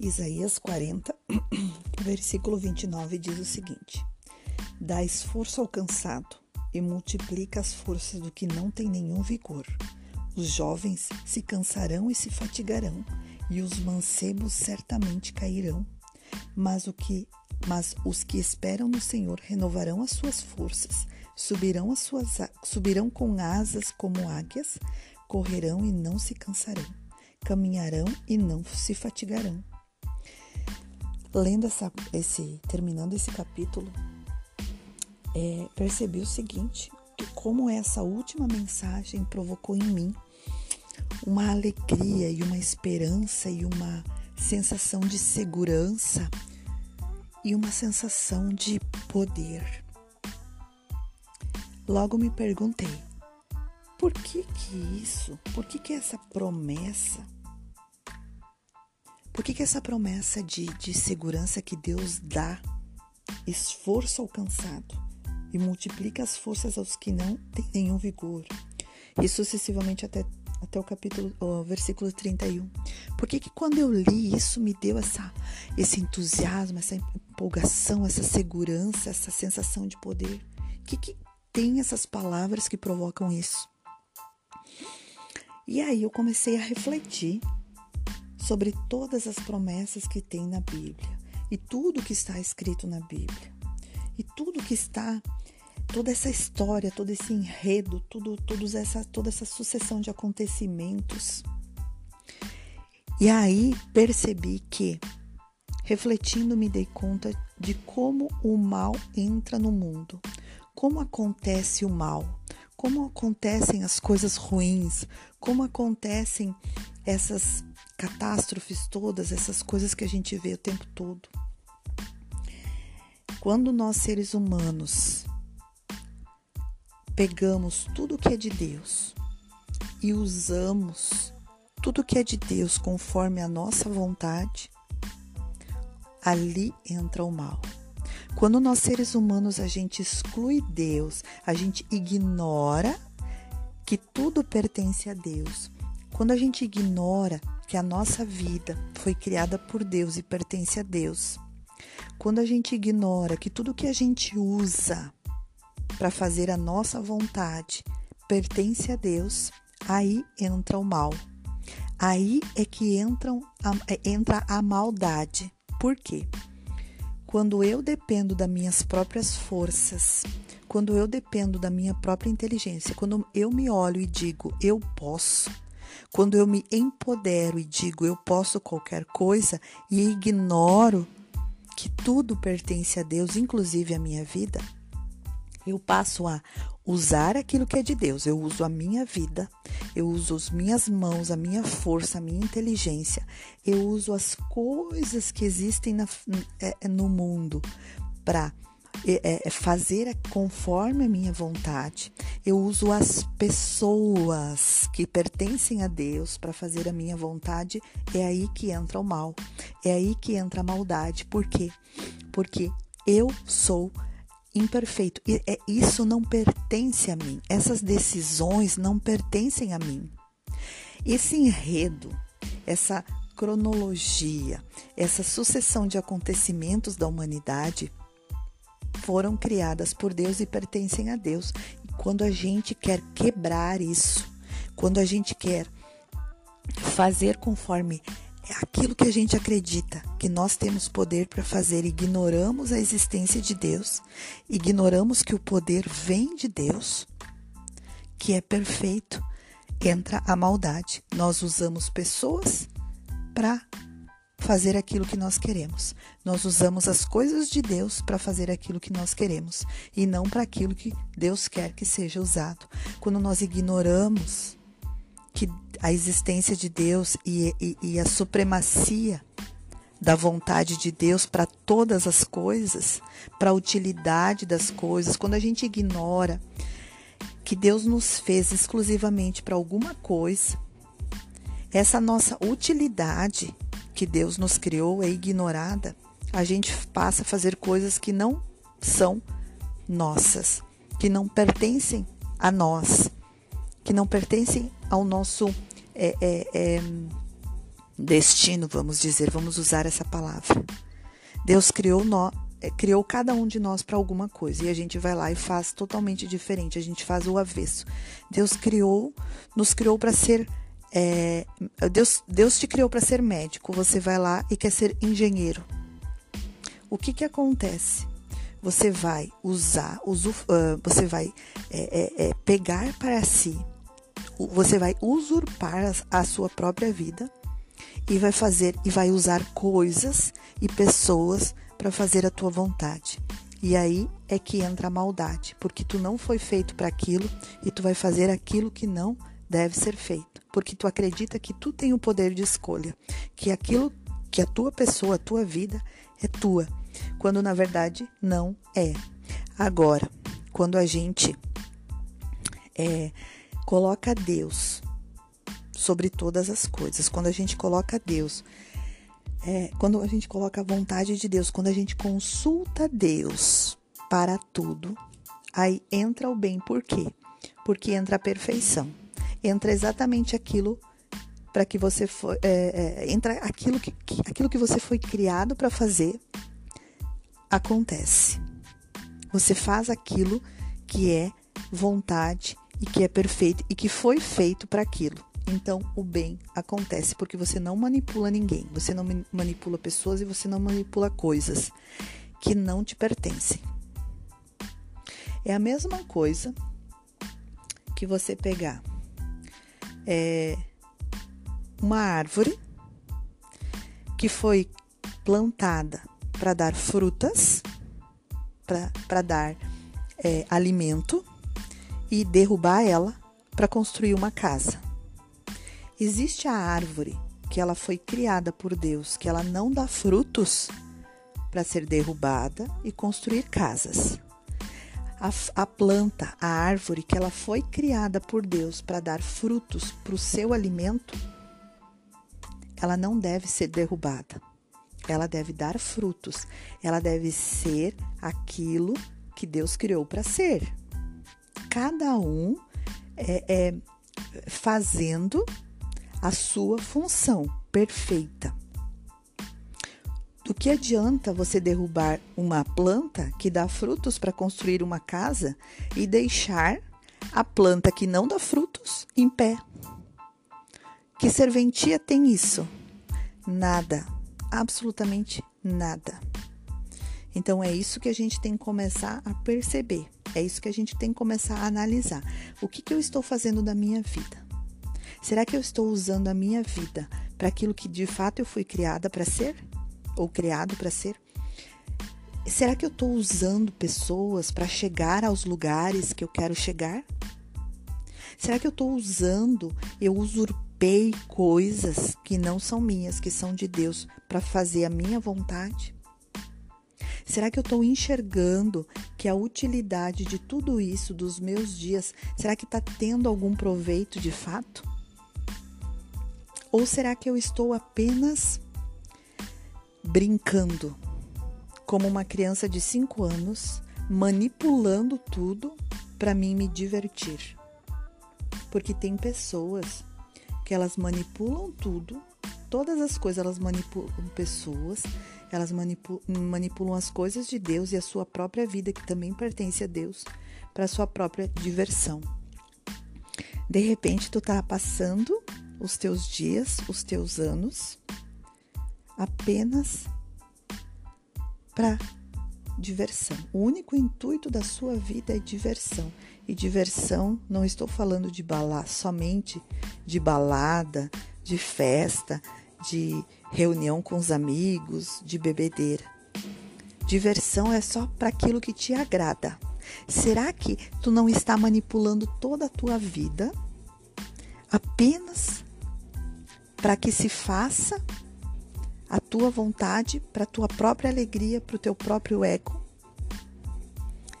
Isaías 40, versículo 29 diz o seguinte: Dá esforço ao cansado e multiplica as forças do que não tem nenhum vigor. Os jovens se cansarão e se fatigarão, e os mancebos certamente cairão. Mas, o que, mas os que esperam no Senhor renovarão as suas forças, subirão, as suas, subirão com asas como águias, correrão e não se cansarão, caminharão e não se fatigarão lendo essa, esse, terminando esse capítulo, é, percebi o seguinte, que como essa última mensagem provocou em mim uma alegria e uma esperança e uma sensação de segurança e uma sensação de poder. Logo me perguntei, por que que isso? Por que que essa promessa por que, que essa promessa de, de segurança que Deus dá esforço alcançado e multiplica as forças aos que não têm nenhum vigor? E sucessivamente até, até o capítulo, o versículo 31. Por que, que quando eu li isso me deu essa, esse entusiasmo, essa empolgação, essa segurança, essa sensação de poder? O que, que tem essas palavras que provocam isso? E aí eu comecei a refletir sobre todas as promessas que tem na Bíblia e tudo que está escrito na Bíblia. E tudo que está toda essa história, todo esse enredo, tudo, todos essa, toda essa sucessão de acontecimentos. E aí percebi que, refletindo, me dei conta de como o mal entra no mundo, como acontece o mal, como acontecem as coisas ruins, como acontecem essas catástrofes todas, essas coisas que a gente vê o tempo todo. Quando nós seres humanos pegamos tudo que é de Deus e usamos tudo que é de Deus conforme a nossa vontade, ali entra o mal. Quando nós seres humanos a gente exclui Deus, a gente ignora que tudo pertence a Deus. Quando a gente ignora que a nossa vida foi criada por Deus e pertence a Deus. Quando a gente ignora que tudo que a gente usa para fazer a nossa vontade pertence a Deus, aí entra o mal. Aí é que entram é, entra a maldade. Por quê? Quando eu dependo das minhas próprias forças, quando eu dependo da minha própria inteligência, quando eu me olho e digo eu posso, quando eu me empodero e digo eu posso qualquer coisa e ignoro que tudo pertence a Deus, inclusive a minha vida, eu passo a usar aquilo que é de Deus. Eu uso a minha vida, eu uso as minhas mãos, a minha força, a minha inteligência, eu uso as coisas que existem na, é, no mundo para é, é, fazer conforme a minha vontade. Eu uso as pessoas que pertencem a Deus para fazer a minha vontade. É aí que entra o mal. É aí que entra a maldade. Por quê? Porque eu sou imperfeito. E é, isso não pertence a mim. Essas decisões não pertencem a mim. Esse enredo, essa cronologia, essa sucessão de acontecimentos da humanidade foram criadas por Deus e pertencem a Deus. E quando a gente quer quebrar isso, quando a gente quer fazer conforme aquilo que a gente acredita que nós temos poder para fazer, ignoramos a existência de Deus, ignoramos que o poder vem de Deus, que é perfeito, entra a maldade. Nós usamos pessoas para fazer aquilo que nós queremos. Nós usamos as coisas de Deus para fazer aquilo que nós queremos e não para aquilo que Deus quer que seja usado. Quando nós ignoramos que a existência de Deus e, e, e a supremacia da vontade de Deus para todas as coisas, para a utilidade das coisas, quando a gente ignora que Deus nos fez exclusivamente para alguma coisa, essa nossa utilidade que Deus nos criou é ignorada, a gente passa a fazer coisas que não são nossas, que não pertencem a nós, que não pertencem ao nosso é, é, é, destino, vamos dizer, vamos usar essa palavra. Deus criou nós, é, criou cada um de nós para alguma coisa e a gente vai lá e faz totalmente diferente, a gente faz o avesso. Deus criou, nos criou para ser é, Deus, Deus te criou para ser médico, você vai lá e quer ser engenheiro. O que que acontece? Você vai usar, usu, uh, você vai é, é, é, pegar para si, você vai usurpar a, a sua própria vida e vai fazer e vai usar coisas e pessoas para fazer a tua vontade. E aí é que entra a maldade, porque tu não foi feito para aquilo e tu vai fazer aquilo que não deve ser feito, porque tu acredita que tu tem o poder de escolha, que aquilo que a tua pessoa, a tua vida é tua, quando na verdade não é. Agora, quando a gente é, coloca Deus sobre todas as coisas, quando a gente coloca Deus, é, quando a gente coloca a vontade de Deus, quando a gente consulta Deus para tudo, aí entra o bem, por quê? Porque entra a perfeição entra exatamente aquilo para que você foi, é, é, entra aquilo que, que, aquilo que você foi criado para fazer acontece. Você faz aquilo que é vontade e que é perfeito e que foi feito para aquilo. Então, o bem acontece porque você não manipula ninguém, você não manipula pessoas e você não manipula coisas que não te pertencem. É a mesma coisa que você pegar é, uma árvore que foi plantada para dar frutas, para dar é, alimento e derrubar ela para construir uma casa. Existe a árvore que ela foi criada por Deus, que ela não dá frutos para ser derrubada e construir casas a, a planta, a árvore que ela foi criada por Deus para dar frutos para o seu alimento, ela não deve ser derrubada. Ela deve dar frutos. Ela deve ser aquilo que Deus criou para ser. Cada um é, é fazendo a sua função perfeita. Do que adianta você derrubar uma planta que dá frutos para construir uma casa e deixar a planta que não dá frutos em pé? Que serventia tem isso? Nada, absolutamente nada. Então é isso que a gente tem que começar a perceber. É isso que a gente tem que começar a analisar. O que, que eu estou fazendo da minha vida? Será que eu estou usando a minha vida para aquilo que de fato eu fui criada para ser? Ou criado para ser? Será que eu estou usando pessoas para chegar aos lugares que eu quero chegar? Será que eu estou usando, eu usurpei coisas que não são minhas, que são de Deus, para fazer a minha vontade? Será que eu estou enxergando que a utilidade de tudo isso, dos meus dias, será que está tendo algum proveito de fato? Ou será que eu estou apenas brincando como uma criança de 5 anos, manipulando tudo para mim me divertir. Porque tem pessoas que elas manipulam tudo, todas as coisas elas manipulam pessoas, elas manipulam, manipulam as coisas de Deus e a sua própria vida, que também pertence a Deus, para sua própria diversão. De repente, tu tá passando os teus dias, os teus anos, apenas para diversão. O único intuito da sua vida é diversão. E diversão, não estou falando de balada, somente de balada, de festa, de reunião com os amigos, de bebedeira. Diversão é só para aquilo que te agrada. Será que tu não está manipulando toda a tua vida apenas para que se faça a tua vontade para a tua própria alegria, para o teu próprio ego?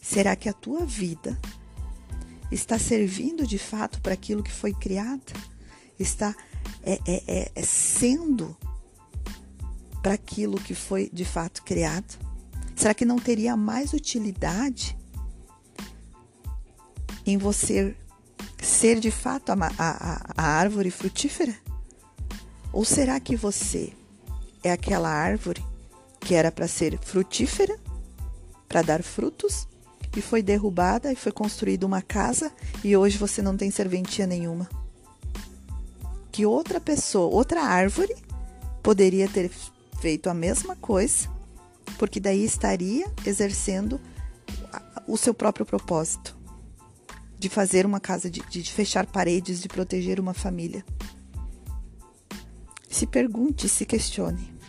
Será que a tua vida está servindo de fato para aquilo que foi criado? Está é, é, é, é sendo para aquilo que foi de fato criado? Será que não teria mais utilidade em você ser de fato a, a, a árvore frutífera? Ou será que você é aquela árvore que era para ser frutífera, para dar frutos, e foi derrubada e foi construída uma casa e hoje você não tem serventia nenhuma? Que outra pessoa, outra árvore, poderia ter feito a mesma coisa, porque daí estaria exercendo o seu próprio propósito de fazer uma casa, de, de fechar paredes, de proteger uma família. Se pergunte, se questione.